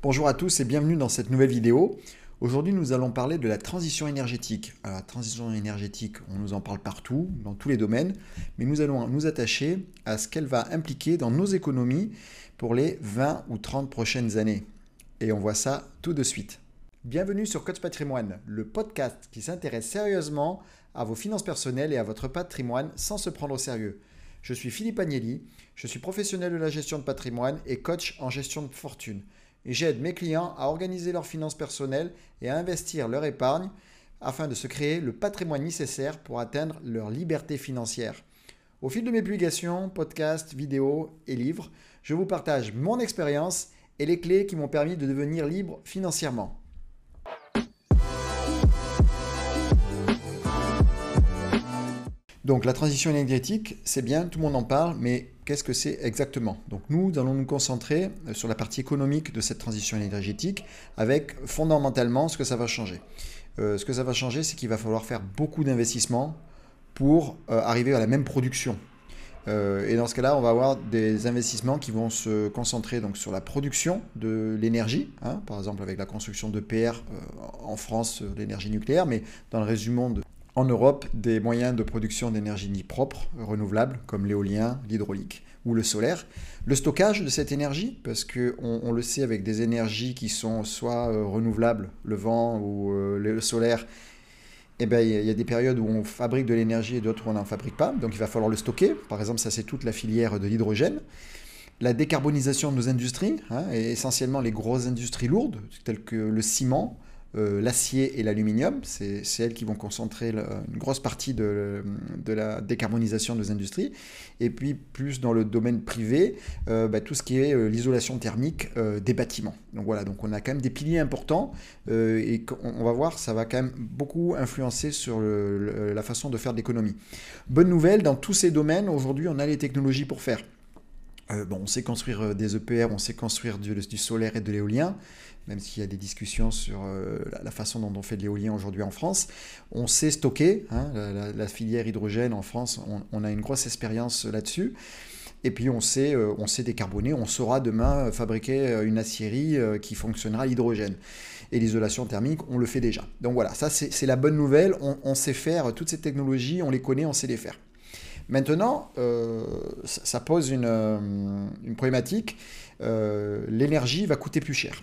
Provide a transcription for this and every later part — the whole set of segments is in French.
Bonjour à tous et bienvenue dans cette nouvelle vidéo. Aujourd'hui, nous allons parler de la transition énergétique. Alors, la transition énergétique, on nous en parle partout, dans tous les domaines, mais nous allons nous attacher à ce qu'elle va impliquer dans nos économies pour les 20 ou 30 prochaines années. Et on voit ça tout de suite. Bienvenue sur Coach Patrimoine, le podcast qui s'intéresse sérieusement à vos finances personnelles et à votre patrimoine sans se prendre au sérieux. Je suis Philippe Agnelli, je suis professionnel de la gestion de patrimoine et coach en gestion de fortune j'aide mes clients à organiser leurs finances personnelles et à investir leur épargne afin de se créer le patrimoine nécessaire pour atteindre leur liberté financière. Au fil de mes publications, podcasts, vidéos et livres, je vous partage mon expérience et les clés qui m'ont permis de devenir libre financièrement. Donc la transition énergétique, c'est bien, tout le monde en parle, mais qu'est-ce que c'est exactement Donc nous allons nous concentrer euh, sur la partie économique de cette transition énergétique avec fondamentalement ce que ça va changer. Euh, ce que ça va changer, c'est qu'il va falloir faire beaucoup d'investissements pour euh, arriver à la même production. et dans ce cas-là, on va avoir des investissements qui vont se concentrer donc sur la production de l'énergie, hein, par exemple avec la construction de PR en France, l'énergie nucléaire, mais dans le reste du monde, en Europe des moyens de production d'énergie propre, renouvelable, comme l'éolien, l'hydraulique ou le solaire. Le stockage de cette énergie, parce qu'on on le sait avec des énergies qui sont soit euh, renouvelables, le vent ou euh, le solaire, eh ben, il y a des périodes où on fabrique de l'énergie et d'autres où on n'en fabrique pas. Donc il va falloir le stocker. Par exemple, ça c'est toute la filière de l'hydrogène. La décarbonisation de nos industries, hein, et essentiellement les grosses industries lourdes, telles que le ciment, euh, l'acier et l'aluminium. C'est elles qui vont concentrer une grosse partie de, la décarbonisation de nos industries. Et puis plus dans le domaine privé, euh, bah, tout ce qui est euh, l'isolation thermique des bâtiments. Donc voilà, donc on a quand même des piliers importants et on, va voir, ça va quand même beaucoup influencer sur la façon de faire de l'économie. Bonne nouvelle, dans tous ces domaines, aujourd'hui on a les technologies pour faire. Bon, on sait construire des EPR, on sait construire du solaire et de l'éolien même s'il y a des discussions sur euh, la, façon dont on fait de l'éolien aujourd'hui en France. On sait stocker, hein, la, filière hydrogène en France, on, a une grosse expérience là-dessus. Et puis on sait, euh, on sait décarboner, on saura demain fabriquer euh, une aciérie qui fonctionnera à l'hydrogène. Et l'isolation thermique, on le fait déjà. Donc voilà, ça c'est la bonne nouvelle, on, sait faire toutes ces technologies, on les connaît, on sait les faire. Maintenant, ça, pose une, une problématique. L'énergie va coûter plus cher.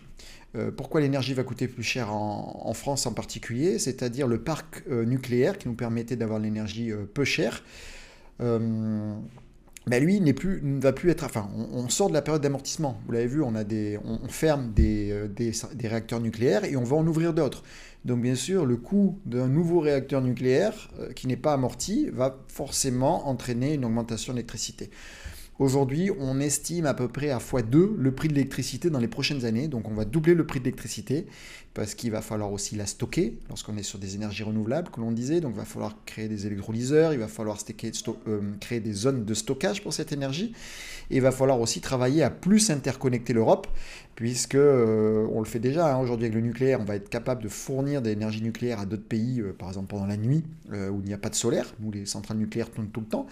Euh, pourquoi l'énergie va coûter plus cher en, France en particulier, c'est-à-dire le parc euh, nucléaire qui nous permettait d'avoir l'énergie euh, peu chère. Lui n'est ne va plus être. Enfin, on, sort de la période d'amortissement. Vous l'avez vu, on, ferme des, des, réacteurs nucléaires et on va en ouvrir d'autres. Donc, bien sûr, le coût d'un nouveau réacteur nucléaire qui n'est pas amorti va forcément entraîner une augmentation d'électricité. Aujourd'hui, on estime à peu près à x2 le prix de l'électricité dans les prochaines années. Donc on va doubler le prix de l'électricité parce qu'il va falloir aussi la stocker lorsqu'on est sur des énergies renouvelables, comme l'on disait. Donc il va falloir créer des électrolyseurs, il va falloir euh, créer des zones de stockage pour cette énergie. Et il va falloir aussi travailler à plus interconnecter l'Europe puisque euh, on le fait déjà hein. aujourd'hui avec le nucléaire, on va être capable de fournir de l'énergie nucléaire à d'autres pays, euh, par exemple pendant la nuit, où il n'y a pas de solaire, où les centrales nucléaires tournent tout le temps,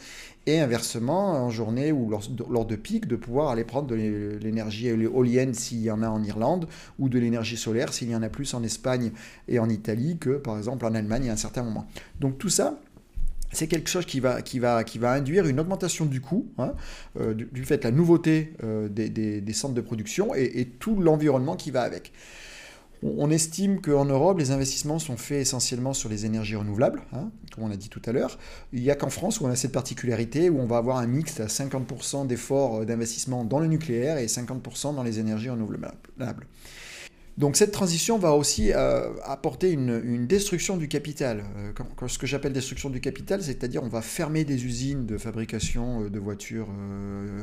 et inversement, en journée ou lors, lors de pic, de pouvoir aller prendre de l'énergie éolienne s'il y en a en Irlande, ou de l'énergie solaire s'il y en a plus en Espagne et en Italie que par exemple en Allemagne à un certain moment. Donc tout ça, c'est quelque chose qui va, induire une augmentation du coût, hein, euh, du, fait de la nouveauté euh, des, centres de production et, tout l'environnement qui va avec. On, estime qu'en Europe, les investissements sont faits essentiellement sur les énergies renouvelables, hein, comme on a dit tout à l'heure. Il n'y a qu'en France où on a cette particularité, où on va avoir un mix à 50% d'efforts euh, d'investissement dans le nucléaire et 50% dans les énergies renouvelables. Donc cette transition va aussi euh, apporter une, destruction du capital. Euh, ce que j'appelle destruction du capital, c'est-à-dire on va fermer des usines de fabrication euh, de voitures,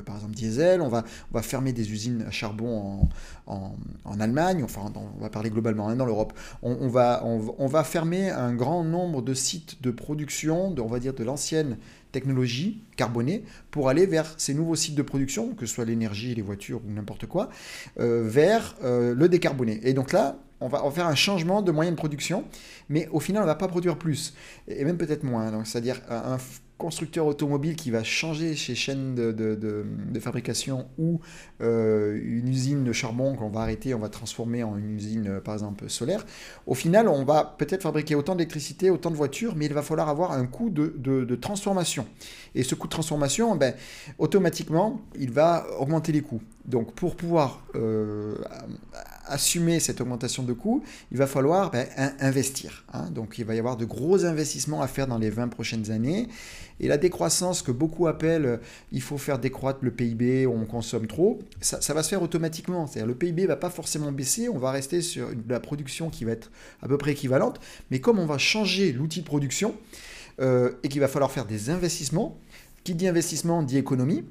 par exemple diesel, on va, fermer des usines à charbon en, Allemagne, enfin on va parler globalement hein, dans l'Europe. On, va, fermer un grand nombre de sites de production, on va dire de l'ancienne technologie carbonée pour aller vers ces nouveaux sites de production, que ce soit l'énergie, les voitures ou n'importe quoi, euh, vers euh, le décarboné. Et donc là, on va, faire un changement de moyen de production, mais au final, on ne va pas produire plus, et même peut-être moins. Donc, c'est-à-dire un, constructeur automobile qui va changer ses chaînes de, fabrication ou euh, une usine de charbon qu'on va arrêter, on va transformer en une usine, euh, par exemple, solaire, au final, on va peut-être fabriquer autant d'électricité, autant de voitures, mais il va falloir avoir un coût de, transformation. Et ce coût de transformation, ben, automatiquement, il va augmenter les coûts. Donc pour pouvoir euh, assumer cette augmentation de coûts, il va falloir ben, investir. Hein. Donc il va y avoir de gros investissements à faire dans les 20 prochaines années. Et la décroissance que beaucoup appellent euh, il faut faire décroître le PIB, on consomme trop, ça, va se faire automatiquement. C'est-à-dire le PIB ne va pas forcément baisser, on va rester sur la production qui va être à peu près équivalente. Mais comme on va changer l'outil de production euh, et qu'il va falloir faire des investissements, qui dit investissement dit économie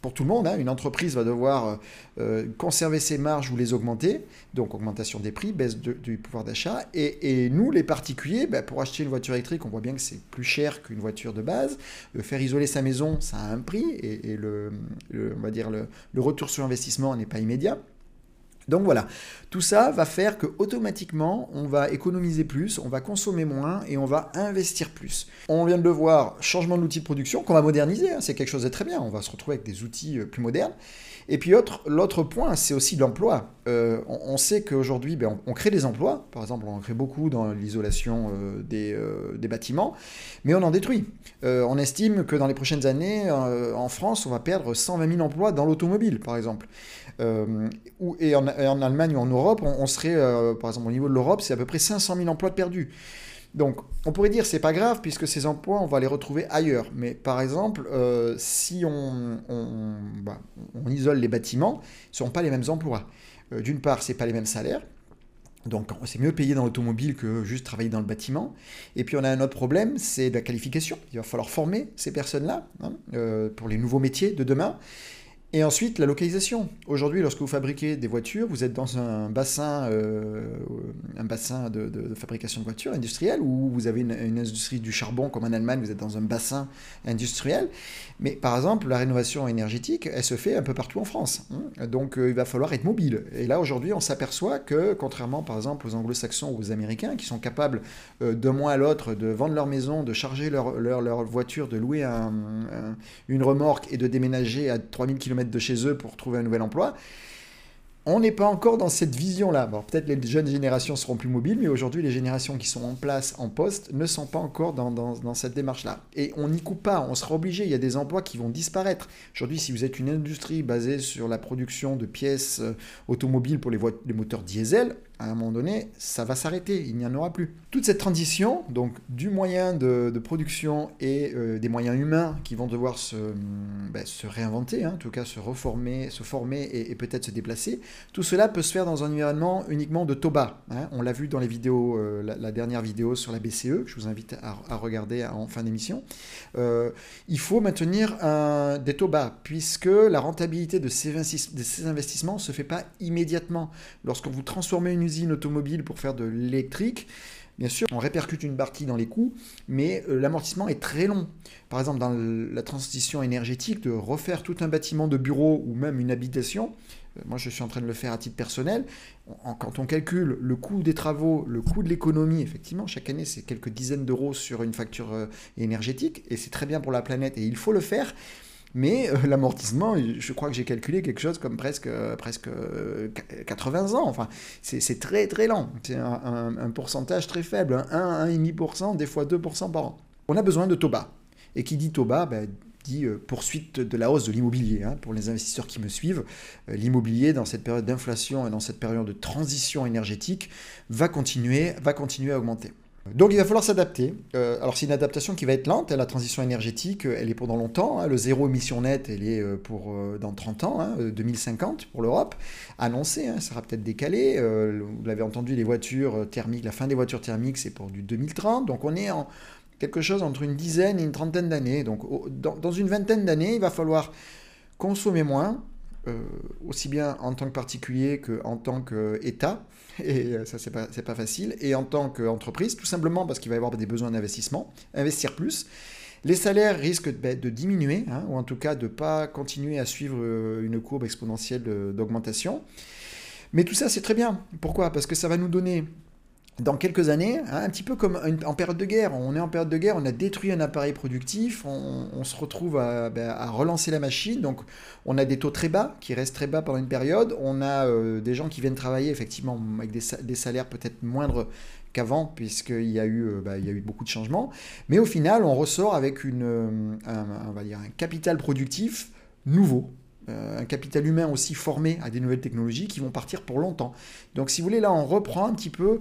pour tout le monde. Hein. Une entreprise va devoir euh, euh, conserver ses marges ou les augmenter, donc augmentation des prix, baisse du pouvoir d'achat. Et, nous, les particuliers, bah, pour acheter une voiture électrique, on voit bien que c'est plus cher qu'une voiture de base. faire isoler sa maison, ça a un prix, et, le, on va dire le retour sur investissement n'est pas immédiat. Donc voilà, tout ça va faire que automatiquement on va économiser plus, on va consommer moins et on va investir plus. On vient de le voir, changement d'outil de production qu'on va moderniser, hein, c'est quelque chose de très bien, on va se retrouver avec des outils euh, plus modernes. Et puis l'autre point, c'est aussi l'emploi. Euh, on, sait qu'aujourd'hui, ben, on, crée des emplois, par exemple on en crée beaucoup dans l'isolation euh, des, bâtiments, mais on en détruit. on estime que dans les prochaines années, en France, on va perdre 120 000 emplois dans l'automobile, par exemple. et en, Allemagne ou en Europe, on, serait, euh, par exemple, au niveau de l'Europe, c'est à peu près 500 000 emplois de perdus. Donc, on pourrait dire c'est pas grave puisque ces emplois, on va les retrouver ailleurs. Mais par exemple, euh, si on, bah, on, isole les bâtiments, ce ne sont pas les mêmes emplois. Euh, d'une part, c'est pas les mêmes salaires. Donc, c'est mieux payé dans l'automobile que juste travailler dans le bâtiment. Et puis, on a un autre problème, c'est la qualification. Il va falloir former ces personnes-là hein, pour les nouveaux métiers de demain. Et ensuite, la localisation. Aujourd'hui, lorsque vous fabriquez des voitures, vous êtes dans un bassin, euh, un bassin de, fabrication de voitures industrielle, où vous avez une, industrie du charbon, comme en Allemagne, vous êtes dans un bassin industriel. Mais par exemple, la rénovation énergétique, elle se fait un peu partout en France. Hein. Donc, euh, il va falloir être mobile. Et là, aujourd'hui, on s'aperçoit que, contrairement par exemple aux anglo-saxons ou aux américains, qui sont capables euh, d'un mois à l'autre de vendre leur maison, de charger leur, voiture, de louer une remorque et de déménager à 3000 km de chez eux pour trouver un nouvel emploi. On n'est pas encore dans cette vision-là. peut-être les jeunes générations seront plus mobiles, mais aujourd'hui, les générations qui sont en place, en poste, ne sont pas encore dans, dans, cette démarche-là. Et on n'y coupe pas, on sera obligé. Il y a des emplois qui vont disparaître. Aujourd'hui, si vous êtes une industrie basée sur la production de pièces euh, automobiles pour les, les moteurs diesel, à un moment donné, ça va s'arrêter, il n'y en aura plus. Toute cette transition, donc du moyen de, production et euh, des moyens humains qui vont devoir se, ben, se réinventer, hein, en tout cas se reformer, se former et, peut-être se déplacer, tout cela peut se faire dans un environnement uniquement de TOBA. Hein. On l'a vu dans les vidéos, euh, la, dernière vidéo sur la BCE, que je vous invite à, regarder en fin d'émission. Euh, il faut maintenir un, des TOBA, puisque la rentabilité de ces, investissements ne se fait pas immédiatement. Lorsque vous transformez une automobile pour faire de l'électrique, bien sûr, on répercute une partie dans les coûts, mais euh, l'amortissement est très long. Par exemple, dans la transition énergétique, de refaire tout un bâtiment de bureau ou même une habitation, euh, moi je suis en train de le faire à titre personnel, quand on calcule le coût des travaux, le coût de l'économie, effectivement, chaque année c'est quelques dizaines d'euros sur une facture euh, énergétique, et c'est très bien pour la planète, et il faut le faire. Mais euh, l'amortissement, je crois que j'ai calculé quelque chose comme presque, euh, presque 80 euh, ans. Enfin, c'est très très lent. C'est un, pourcentage très faible, 1, 1,5%, des fois 2% par an. On a besoin de TOBA. Et qui dit TOBA, ben, dit poursuite de la hausse de l'immobilier. Hein, pour les investisseurs qui me suivent, l'immobilier, dans cette période d'inflation et dans cette période de transition énergétique, va continuer, va continuer à augmenter. Donc il va falloir s'adapter. Euh, alors c'est une adaptation qui va être lente. La transition énergétique, euh, elle est pendant longtemps. Hein. Le zéro émission nette, elle est euh, pour dans 30 ans, 2050 hein, pour l'Europe. Annoncé, hein, ça sera peut-être décalé. vous l'avez entendu, les voitures thermiques, la fin des voitures thermiques, c'est pour du 2030. Donc on est en quelque chose entre une dizaine et une trentaine d'années. Donc dans, une vingtaine d'années, il va falloir consommer moins, aussi bien en tant que particulier qu'en tant qu'État et euh, ça c'est pas, facile, et en tant qu'entreprise, tout simplement parce qu'il va y avoir des besoins d'investissement, investir plus. Les salaires risquent ben, de diminuer, hein, ou en tout cas de ne pas continuer à suivre euh, une courbe exponentielle d'augmentation. Mais tout ça, c'est très bien. Pourquoi? Parce que ça va nous donner dans quelques années, hein, un petit peu comme en période de guerre. On est en période de guerre, on a détruit un appareil productif, on, se retrouve ben, à, relancer la machine. Donc, on a des taux très bas qui restent très bas pendant une période. On a euh, des gens qui viennent travailler effectivement avec des, salaires peut-être moindres qu'avant, puisqu'il y, a eu, euh, ben, il y a eu beaucoup de changements. Mais au final, on ressort avec euh, un capital productif nouveau, un capital humain aussi formé à des nouvelles technologies qui vont partir pour longtemps. Donc si vous voulez, là, on reprend un petit peu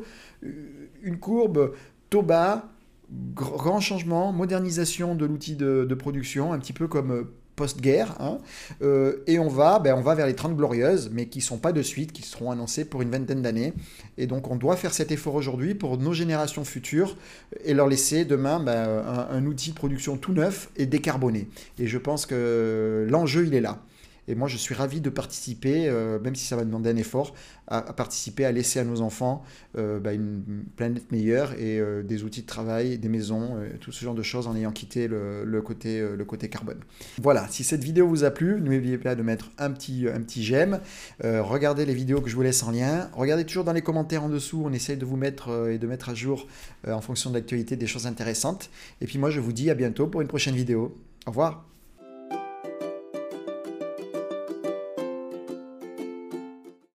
une courbe taux bas, grand changement, modernisation de l'outil de, production, un petit peu comme euh, post-guerre, hein. euh, et on va, ben, on va vers les 30 glorieuses, mais qui ne sont pas de suite, qui seront annoncées pour une vingtaine d'années. Et donc on doit faire cet effort aujourd'hui pour nos générations futures et leur laisser demain ben, un, outil de production tout neuf et décarboné. Et je pense que l'enjeu, il est là. Et moi, je suis ravi de participer, euh, même si ça va demander un effort, à, participer, à laisser à nos enfants euh, bah, une planète meilleure et euh, des outils de travail, des maisons, tout ce genre de choses en ayant quitté le, côté, le côté carbone. Voilà, si cette vidéo vous a plu, n'oubliez pas de mettre un petit, un petit j'aime. regardez les vidéos que je vous laisse en lien. Regardez toujours dans les commentaires en dessous, on essaye de vous mettre et de mettre à jour en fonction de l'actualité des choses intéressantes. Et puis moi, je vous dis à bientôt pour une prochaine vidéo. Au revoir